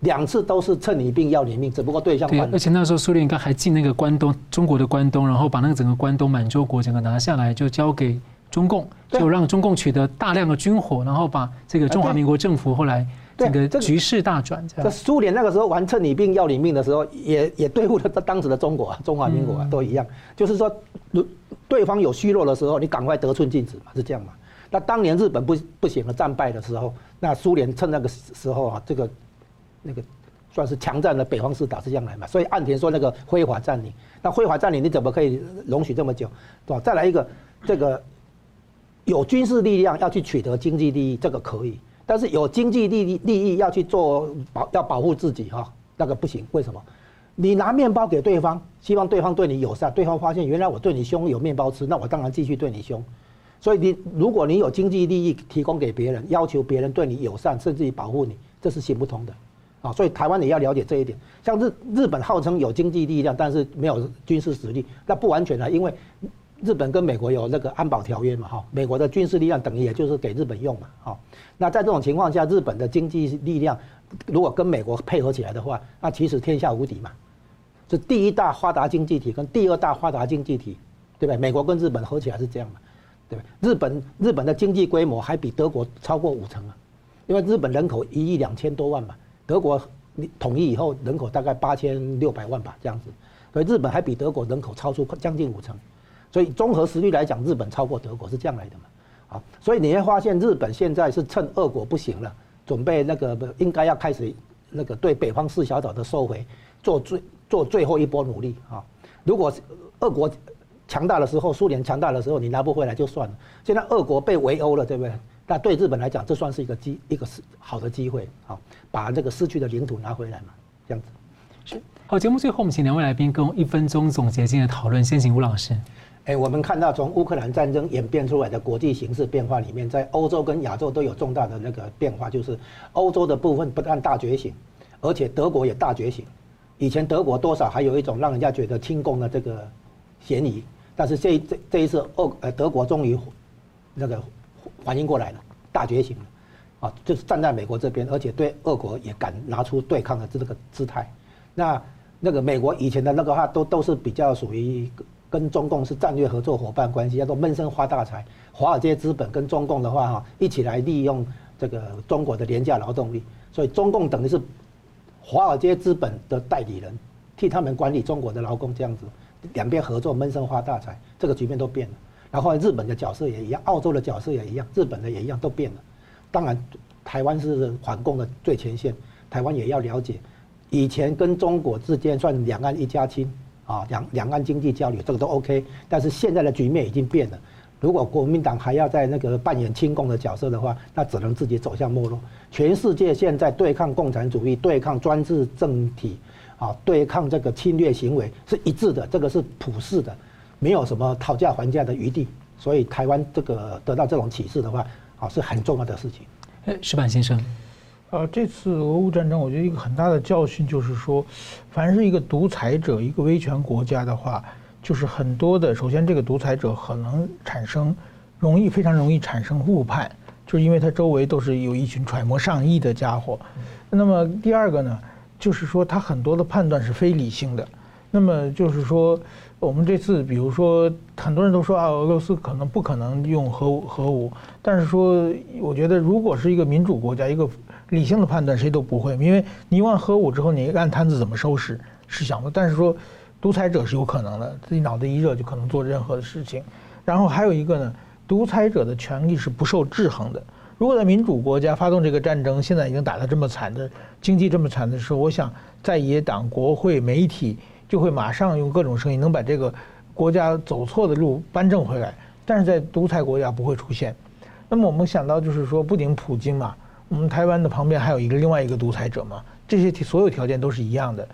两次都是趁你病要你命，只不过对象换了。对，而且那时候苏联应该还进那个关东，中国的关东，然后把那个整个关东满洲国整个拿下来，就交给中共，就让中共取得大量的军火，然后把这个中华民国政府后来整个局势大转。这苏联那个时候玩趁你病要你命的时候，也也对付了当时的中国啊，中华民国啊都一样，就是说，如对方有虚弱的时候，你赶快得寸进尺嘛，是这样嘛。那当年日本不不行了，战败的时候，那苏联趁那个时候啊，这个那个算是强占了北方四岛，是这样来嘛。所以岸田说那个非法占领，那非法占领你怎么可以容许这么久，对吧？再来一个，这个有军事力量要去取得经济利益，这个可以，但是有经济利益利益要去做保要保护自己哈，那个不行。为什么？你拿面包给对方，希望对方对你友善，对方发现原来我对你凶，有面包吃，那我当然继续对你凶。所以你，如果你有经济利益提供给别人，要求别人对你友善，甚至于保护你，这是行不通的，啊，所以台湾也要了解这一点。像日日本号称有经济力量，但是没有军事实力，那不完全的，因为日本跟美国有那个安保条约嘛，哈，美国的军事力量等于也就是给日本用嘛，哈。那在这种情况下，日本的经济力量如果跟美国配合起来的话，那其实天下无敌嘛，是第一大发达经济体跟第二大发达经济体，对不对？美国跟日本合起来是这样嘛。对，日本日本的经济规模还比德国超过五成啊，因为日本人口一亿两千多万嘛，德国统一以后人口大概八千六百万吧，这样子，所以日本还比德国人口超出将近五成，所以综合实力来讲，日本超过德国是这样来的嘛，啊，所以你会发现日本现在是趁俄国不行了，准备那个应该要开始那个对北方四小岛的收回做最做最后一波努力。啊，如果俄国。强大的时候，苏联强大的时候，你拿不回来就算了。现在俄国被围殴了，对不对？那对日本来讲，这算是一个机，一个是好的机会好，把这个失去的领土拿回来嘛，这样子。是。好，节目最后我们请两位来宾跟我一分钟总结今天的讨论。先请吴老师。哎，我们看到从乌克兰战争演变出来的国际形势变化里面，在欧洲跟亚洲都有重大的那个变化，就是欧洲的部分不但大觉醒，而且德国也大觉醒。以前德国多少还有一种让人家觉得亲共的这个嫌疑。但是这这这一次，俄呃德国终于那个反应过来了，大觉醒了，啊，就是站在美国这边，而且对俄国也敢拿出对抗的这个姿态。那那个美国以前的那个话都都是比较属于跟中共是战略合作伙伴关系，叫做闷声发大财。华尔街资本跟中共的话哈，一起来利用这个中国的廉价劳动力，所以中共等于是华尔街资本的代理人，替他们管理中国的劳工这样子。两边合作闷声发大财，这个局面都变了。然后日本的角色也一样，澳洲的角色也一样，日本的也一样，都变了。当然，台湾是反共的最前线，台湾也要了解。以前跟中国之间算两岸一家亲啊，两两岸经济交流这个都 OK。但是现在的局面已经变了，如果国民党还要在那个扮演亲共的角色的话，那只能自己走向没落。全世界现在对抗共产主义，对抗专制政体。啊，对抗这个侵略行为是一致的，这个是普世的，没有什么讨价还价的余地。所以台湾这个得到这种启示的话，啊，是很重要的事情。哎，石板先生，呃，这次俄乌战争，我觉得一个很大的教训就是说，凡是一个独裁者、一个威权国家的话，就是很多的，首先这个独裁者可能产生容易非常容易产生误判，就是因为他周围都是有一群揣摩上意的家伙。那么第二个呢？就是说，他很多的判断是非理性的。那么就是说，我们这次，比如说，很多人都说啊，俄罗斯可能不可能用核武，核武。但是说，我觉得如果是一个民主国家，一个理性的判断，谁都不会，因为你用完核武之后，你烂摊子怎么收拾是想的。但是说，独裁者是有可能的，自己脑子一热就可能做任何的事情。然后还有一个呢，独裁者的权力是不受制衡的。如果在民主国家发动这个战争，现在已经打得这么惨的，经济这么惨的时候，我想在野党、国会、媒体就会马上用各种声音能把这个国家走错的路扳正回来。但是在独裁国家不会出现。那么我们想到就是说，不仅普京嘛，我们台湾的旁边还有一个另外一个独裁者嘛，这些所有条件都是一样的。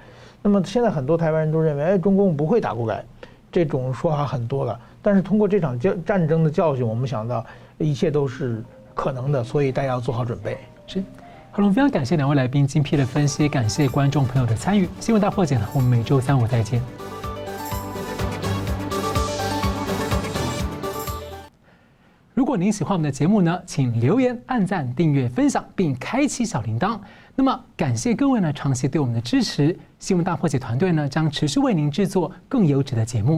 那么现在很多台湾人都认为，哎，中共不会打过来，这种说法很多了。但是通过这场战战争的教训，我们想到一切都是。可能的，所以大家要做好准备。是，好了，非常感谢两位来宾精辟的分析，感谢观众朋友的参与。新闻大破解呢，我们每周三五再见。如果您喜欢我们的节目呢，请留言、按赞、订阅、分享，并开启小铃铛。那么，感谢各位呢长期对我们的支持，新闻大破解团队呢将持续为您制作更优质的节目。